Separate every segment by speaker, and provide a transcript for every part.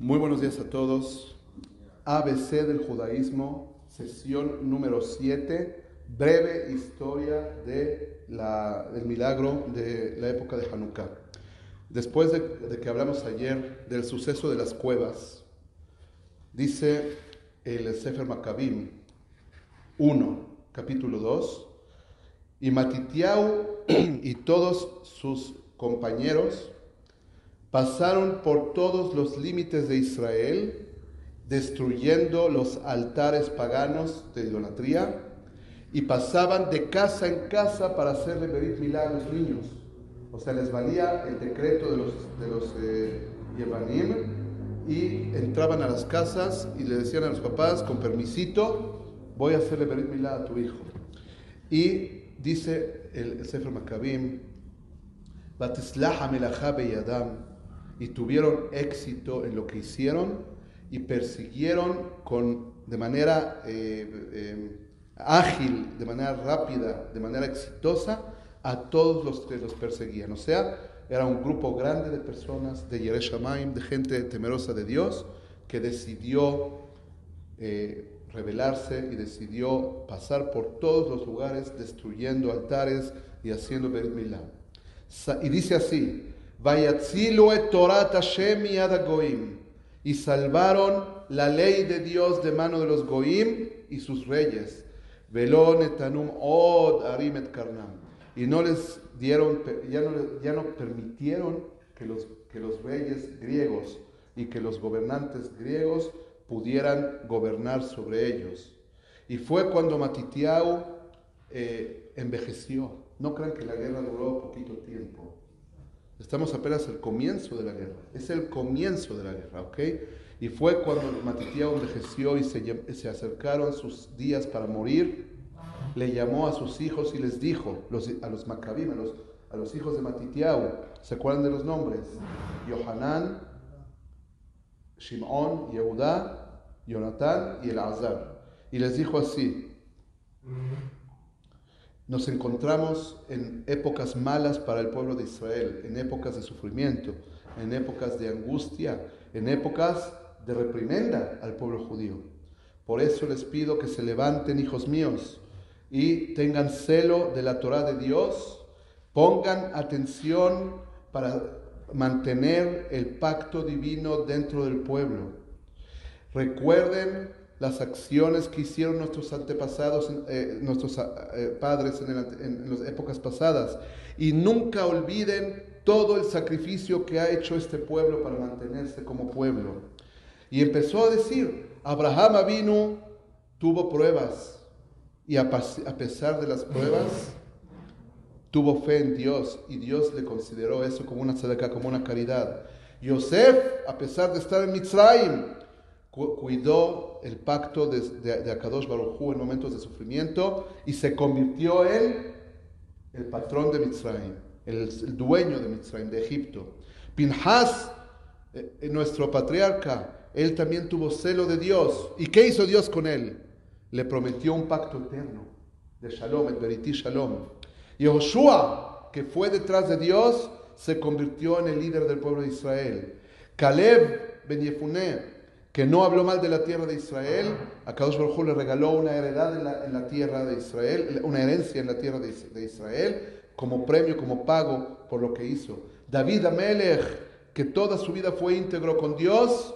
Speaker 1: Muy buenos días a todos. ABC del judaísmo, sesión número 7, breve historia de la, del milagro de la época de Hanukkah. Después de, de que hablamos ayer del suceso de las cuevas, dice el Sefer Maccabim 1, capítulo 2, y Matitiau y todos sus compañeros pasaron por todos los límites de Israel, destruyendo los altares paganos de idolatría, y pasaban de casa en casa para hacerle Berit Milá a los niños. O sea, les valía el decreto de los, de los eh, y entraban a las casas y le decían a los papás, con permisito, voy a hacerle Berit Milá a tu hijo. Y dice el Sefer Maccabim, Batislaha y Adam, y tuvieron éxito en lo que hicieron y persiguieron con, de manera eh, eh, ágil, de manera rápida, de manera exitosa a todos los que los perseguían. O sea, era un grupo grande de personas de Yereshamaim, de gente temerosa de Dios, que decidió eh, rebelarse y decidió pasar por todos los lugares, destruyendo altares y haciendo Berit Milá. Y dice así, Y salvaron la ley de Dios de mano de los Goim y sus reyes. od arimet karnam. Y no les dieron, ya no, ya no permitieron que los, que los reyes griegos y que los gobernantes griegos pudieran gobernar sobre ellos. Y fue cuando Matitiau eh, envejeció. No crean que la guerra duró poquito tiempo. Estamos apenas al comienzo de la guerra. Es el comienzo de la guerra, ¿ok? Y fue cuando Matitiao envejeció y se, se acercaron sus días para morir. Le llamó a sus hijos y les dijo, a los Maccabim, a los, los hijos de Matitiao, ¿se acuerdan de los nombres? Yohanan, Shimon, Yehudá, Jonatán y Elazar. Y les dijo así, nos encontramos en épocas malas para el pueblo de Israel, en épocas de sufrimiento, en épocas de angustia, en épocas de reprimenda al pueblo judío. Por eso les pido que se levanten, hijos míos, y tengan celo de la Torah de Dios, pongan atención para mantener el pacto divino dentro del pueblo. Recuerden las acciones que hicieron nuestros antepasados, eh, nuestros eh, padres en, las épocas pasadas. Y nunca olviden todo el sacrificio que ha hecho este pueblo para mantenerse como pueblo. Y empezó a decir, Abraham vino, tuvo pruebas, y a, pesar de las pruebas, tuvo fe en Dios, y Dios le consideró eso como una tzedakah, como una caridad. Yosef, a pesar de estar en Mitzrayim, cuidó el pacto de, de, Akadosh Baruj en momentos de sufrimiento y se convirtió en el patrón de Mitzrayim, el, dueño de Mitzrayim, de Egipto. Pinhas, eh, nuestro patriarca, él también tuvo celo de Dios. ¿Y qué hizo Dios con él? Le prometió un pacto eterno de Shalom, el Beriti Shalom. Y Joshua, que fue detrás de Dios, se convirtió en el líder del pueblo de Israel. Caleb Ben Yefuné, que no habló mal de la tierra de Israel, a Kadosh Baruj le regaló una heredad en la, tierra de Israel, una herencia en la tierra de, Israel, como premio, como pago por lo que hizo. David Amelech, que toda su vida fue íntegro con Dios,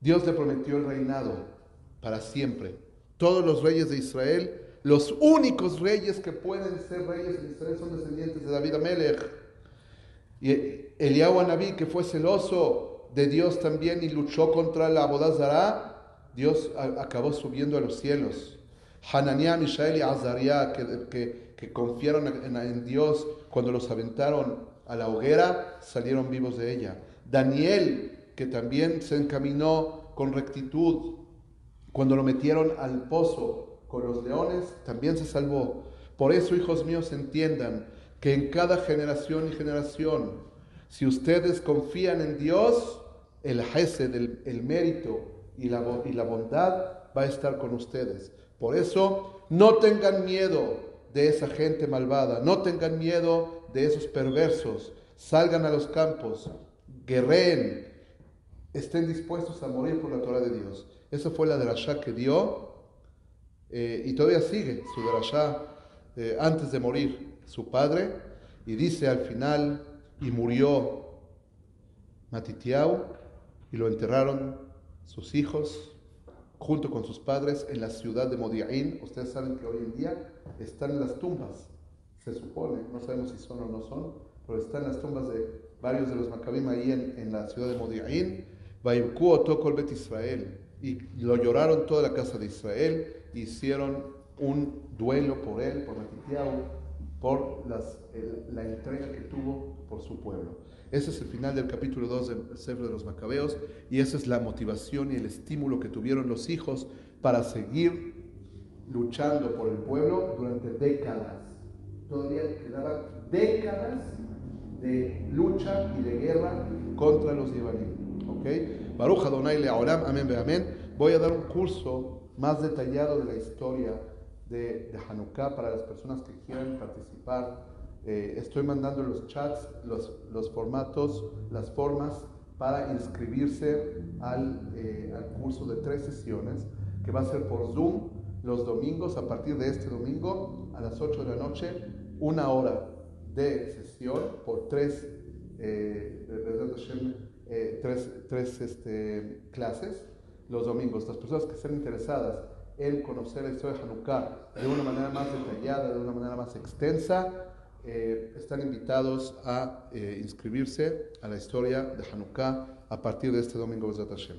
Speaker 1: Dios le prometió el reinado para siempre. Todos los reyes de Israel, los únicos reyes que pueden ser reyes de Israel son descendientes de David Amelech. Y Anabí, que fue celoso de Dios también y luchó contra la Abodazara, Dios acabó subiendo a los cielos. Hananiah, Mishael y Azariah, que, que, confiaron en, Dios cuando los aventaron a la hoguera, salieron vivos de ella. Daniel, que también se encaminó con rectitud cuando lo metieron al pozo con los leones, también se salvó. Por eso, hijos míos, entiendan que en cada generación y generación, si ustedes confían en Dios, el gesed, el, el mérito y la, y la bondad va a estar con ustedes. Por eso, no tengan miedo de esa gente malvada, no tengan miedo de esos perversos. Salgan a los campos, guerreen, estén dispuestos a morir por la Torah de Dios. Esa fue la derashá que dio eh, y todavía sigue su derashá eh, antes de morir su padre y dice al final y murió Matitiau y lo enterraron sus hijos junto con sus padres en la ciudad de Modiaín. Ustedes saben que hoy en día están en las tumbas, se supone, no sabemos si son o no son, pero están las tumbas de varios de los Maccabim ahí en, en la ciudad de el Bet Israel. Y lo lloraron toda la casa de Israel, hicieron un duelo por él, por Matitiau, por las, la entrega que tuvo por su pueblo. Ese es el final del capítulo 2 del Sefer de los Macabeos y esa es la motivación y el estímulo que tuvieron los hijos para seguir luchando por el pueblo durante décadas. Todavía quedaban décadas de lucha y de guerra contra los Yevanim. ¿Ok? Baruch Adonai Leolam, amén, amén. Voy a dar un curso más detallado de la historia de, Hanukkah para las personas que quieran participar eh, estoy mandando los chats, los, los, formatos, las formas para inscribirse al, eh, al, curso de tres sesiones que va a ser por Zoom los domingos, a partir de este domingo a las 8 de la noche, una hora de sesión por tres, eh, tres, tres este, clases los domingos. Las personas que estén interesadas en conocer la historia de Hanukkah de una manera más detallada, de una manera más extensa, eh, están invitados a eh, inscribirse a la historia de Hanukkah a partir de este domingo de Hashem.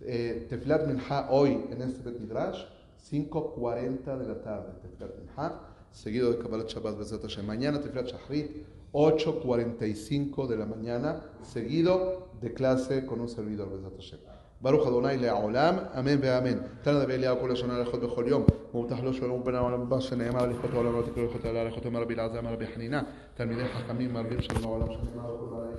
Speaker 1: Eh, Minha hoy en este Bet Midrash, 5.40 de la tarde, Teflat Minha, seguido de Kabbalah Shabbat Bezat Hashem. Mañana Teflat Shahrit, 8.45 de la mañana, seguido de clase con un servidor Bezat Hashem. ברוך אדוני לעולם, אמן ואמן. תנא דבי אליהו כל לשון הלכות בכל יום, ומובטח לו שלום בין העולם הבא שנאמר לכות העולם לא תקראו לכות אלא לכות אומר רבי אלעזר אמר רבי חנינה, תלמידי חכמים מרבים שלום העולם שנאמר לכות עלייך